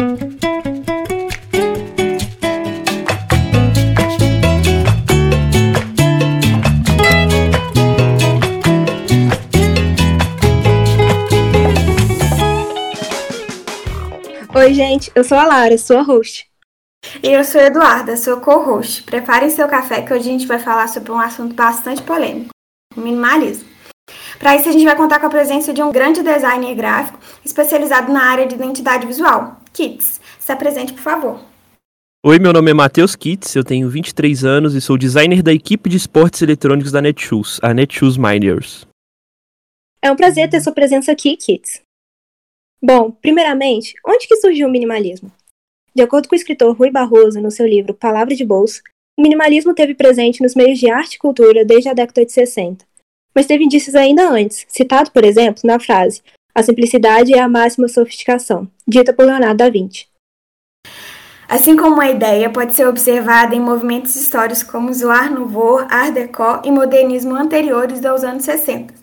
Oi, gente, eu sou a Lara, sua host. E eu sou a Eduarda, sua co-host. Preparem seu café que hoje a gente vai falar sobre um assunto bastante polêmico, o minimalismo. Para isso, a gente vai contar com a presença de um grande designer gráfico especializado na área de identidade visual, Kits. Se apresente, por favor. Oi, meu nome é Matheus Kits, eu tenho 23 anos e sou designer da equipe de esportes eletrônicos da Netshoes, a Netshoes Miners. É um prazer ter sua presença aqui, Kits. Bom, primeiramente, onde que surgiu o minimalismo? De acordo com o escritor Rui Barroso, no seu livro Palavra de Bolso, o minimalismo teve presente nos meios de arte e cultura desde a década de 60. Mas teve indícios ainda antes, citado, por exemplo, na frase A simplicidade é a máxima sofisticação, dita por Leonardo da Vinci. Assim como a ideia pode ser observada em movimentos históricos como o Art Nouveau, Art Deco e modernismo anteriores aos anos 60,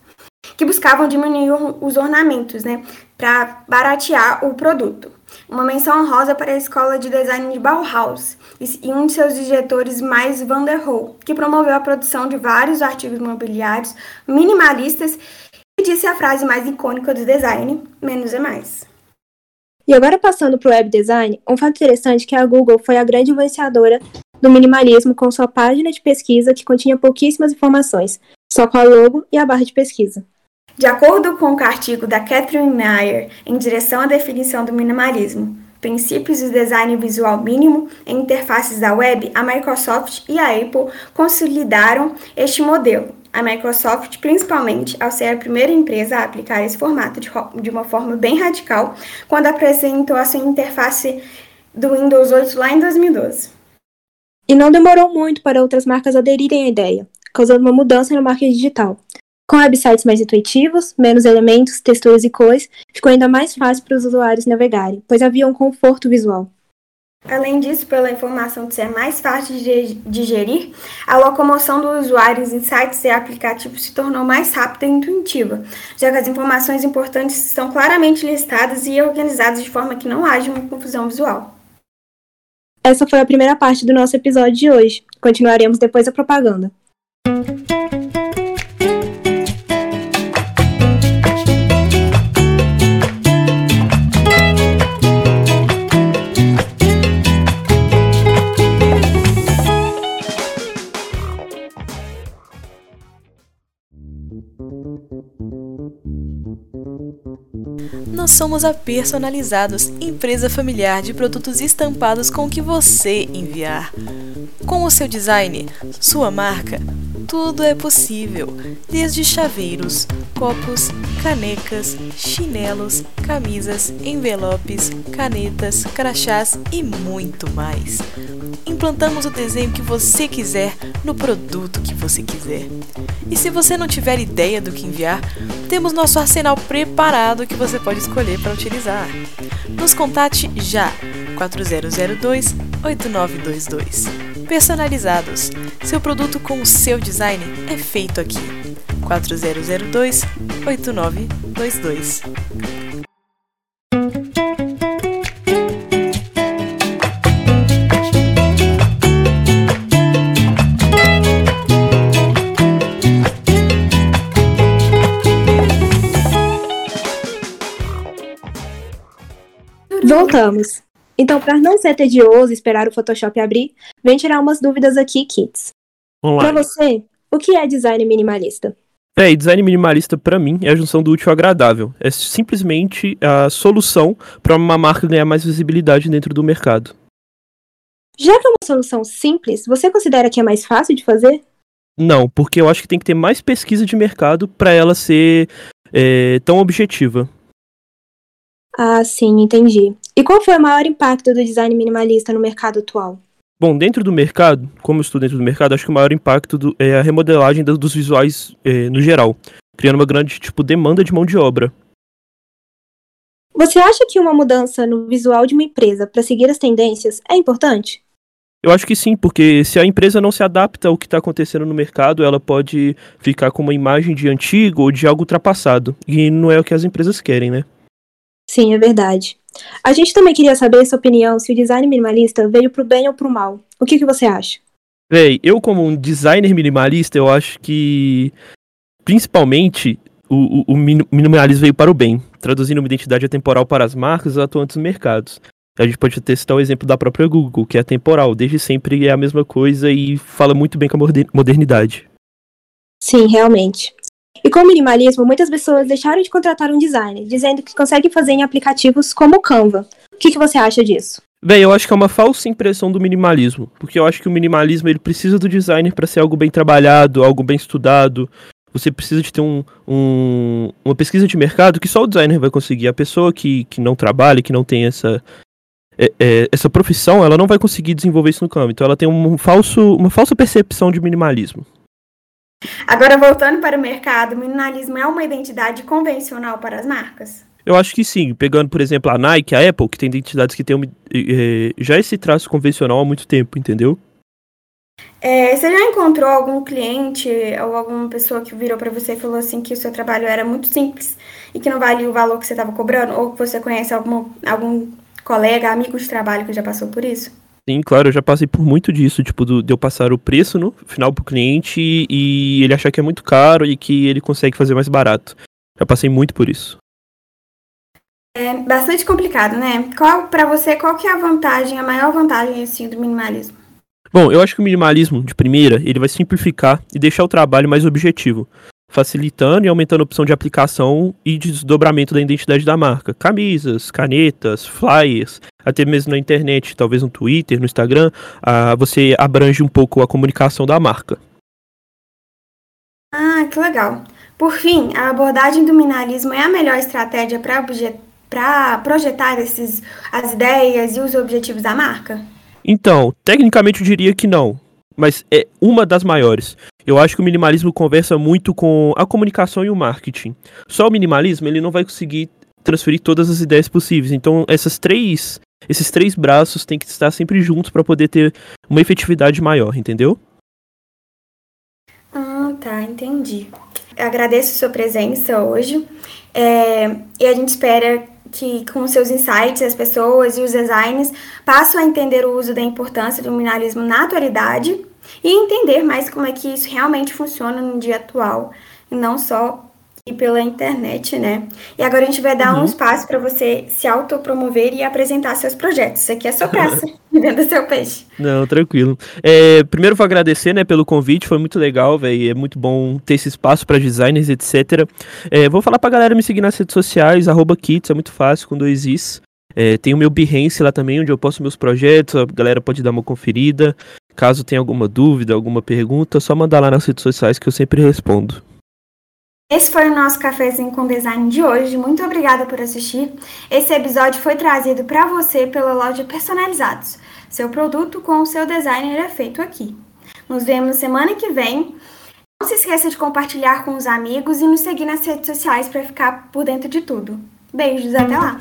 que buscavam diminuir os ornamentos, né, para baratear o produto. Uma menção honrosa para a escola de design de Bauhaus e um de seus diretores mais Van der Rohe, que promoveu a produção de vários artigos mobiliários minimalistas e disse a frase mais icônica do design: menos é mais. E agora passando para o web design, um fato interessante é que a Google foi a grande influenciadora do minimalismo com sua página de pesquisa que continha pouquíssimas informações, só com a logo e a barra de pesquisa. De acordo com o artigo da Catherine Meyer em direção à definição do minimalismo, princípios do design visual mínimo em interfaces da web, a Microsoft e a Apple consolidaram este modelo. A Microsoft, principalmente, ao ser a primeira empresa a aplicar esse formato de, de uma forma bem radical, quando apresentou a sua interface do Windows 8 lá em 2012. E não demorou muito para outras marcas aderirem à ideia, causando uma mudança no marketing digital. Com websites mais intuitivos, menos elementos, texturas e cores, ficou ainda mais fácil para os usuários navegarem, pois havia um conforto visual. Além disso, pela informação de ser mais fácil de digerir, a locomoção dos usuários em sites e aplicativos se tornou mais rápida e intuitiva, já que as informações importantes estão claramente listadas e organizadas de forma que não haja uma confusão visual. Essa foi a primeira parte do nosso episódio de hoje. Continuaremos depois da propaganda. Somos a Personalizados, empresa familiar de produtos estampados com o que você enviar. Com o seu design, sua marca, tudo é possível, desde chaveiros, copos, canecas, chinelos, camisas, envelopes, canetas, crachás e muito mais. Implantamos o desenho que você quiser no produto que você quiser. E se você não tiver ideia do que enviar, temos nosso arsenal preparado que você pode escolher para utilizar. Nos contate já 4002 8922. Personalizados. Seu produto com o seu design é feito aqui. 4002 8922. Voltamos. Então, para não ser tedioso esperar o Photoshop abrir, vem tirar umas dúvidas aqui, Kits. Para você, o que é design minimalista? É, e design minimalista para mim é a junção do útil ao agradável. É simplesmente a solução para uma marca ganhar mais visibilidade dentro do mercado. Já que é uma solução simples, você considera que é mais fácil de fazer? Não, porque eu acho que tem que ter mais pesquisa de mercado para ela ser é, tão objetiva. Ah, sim, entendi. E qual foi o maior impacto do design minimalista no mercado atual? Bom, dentro do mercado, como eu estou dentro do mercado, acho que o maior impacto do, é a remodelagem dos visuais é, no geral, criando uma grande tipo demanda de mão de obra. Você acha que uma mudança no visual de uma empresa para seguir as tendências é importante? Eu acho que sim, porque se a empresa não se adapta ao que está acontecendo no mercado, ela pode ficar com uma imagem de antigo ou de algo ultrapassado. E não é o que as empresas querem, né? Sim, é verdade. A gente também queria saber sua opinião se o design minimalista veio pro bem ou pro mal. O que, que você acha? Véi, eu como um designer minimalista, eu acho que principalmente o, o, o minimalismo veio para o bem, traduzindo uma identidade atemporal para as marcas atuantes no mercados. A gente pode até citar o exemplo da própria Google, que é atemporal, desde sempre é a mesma coisa e fala muito bem com a modernidade. Sim, realmente. E com o minimalismo, muitas pessoas deixaram de contratar um designer, dizendo que conseguem fazer em aplicativos como o Canva. O que, que você acha disso? Bem, eu acho que é uma falsa impressão do minimalismo, porque eu acho que o minimalismo ele precisa do designer para ser algo bem trabalhado, algo bem estudado. Você precisa de ter um, um, uma pesquisa de mercado que só o designer vai conseguir. A pessoa que, que não trabalha, que não tem essa, é, é, essa profissão, ela não vai conseguir desenvolver isso no campo. Então ela tem um falso, uma falsa percepção de minimalismo. Agora, voltando para o mercado, o minimalismo é uma identidade convencional para as marcas? Eu acho que sim. Pegando, por exemplo, a Nike, a Apple, que tem identidades que tem é, já esse traço convencional há muito tempo, entendeu? É, você já encontrou algum cliente ou alguma pessoa que virou para você e falou assim que o seu trabalho era muito simples e que não valia o valor que você estava cobrando? Ou que você conhece algum colega, amigo de trabalho que já passou por isso? Sim, claro, eu já passei por muito disso, tipo, do, de eu passar o preço no final pro cliente e ele achar que é muito caro e que ele consegue fazer mais barato. Já passei muito por isso. É bastante complicado, né? Qual, para você, qual que é a vantagem, a maior vantagem, assim, do minimalismo? Bom, eu acho que o minimalismo, de primeira, ele vai simplificar e deixar o trabalho mais objetivo facilitando e aumentando a opção de aplicação e de desdobramento da identidade da marca. Camisas, canetas, flyers, até mesmo na internet, talvez no Twitter, no Instagram, ah, você abrange um pouco a comunicação da marca. Ah, que legal. Por fim, a abordagem do minimalismo é a melhor estratégia para projetar esses, as ideias e os objetivos da marca? Então, tecnicamente eu diria que não, mas é uma das maiores. Eu acho que o minimalismo conversa muito com a comunicação e o marketing. Só o minimalismo ele não vai conseguir transferir todas as ideias possíveis. Então essas três, esses três braços têm que estar sempre juntos para poder ter uma efetividade maior, entendeu? Ah, tá, entendi. Eu agradeço sua presença hoje é, e a gente espera que com seus insights as pessoas e os designs passem a entender o uso da importância do minimalismo na atualidade e entender mais como é que isso realmente funciona no dia atual, e não só ir pela internet, né? E agora a gente vai dar uhum. um espaço para você se autopromover e apresentar seus projetos. Isso aqui é sua praça, venda seu peixe. Não, tranquilo. É, primeiro vou agradecer, né, pelo convite, foi muito legal, velho, é muito bom ter esse espaço para designers, etc. É, vou falar pra galera me seguir nas redes sociais, arroba kits, é muito fácil, com dois is. É, tem o meu Behance lá também, onde eu posto meus projetos, a galera pode dar uma conferida. Caso tenha alguma dúvida, alguma pergunta, é só mandar lá nas redes sociais que eu sempre respondo. Esse foi o nosso cafezinho com design de hoje. Muito obrigada por assistir. Esse episódio foi trazido para você pela loja Personalizados. Seu produto com o seu designer é feito aqui. Nos vemos semana que vem. Não se esqueça de compartilhar com os amigos e nos seguir nas redes sociais para ficar por dentro de tudo. Beijos, até lá!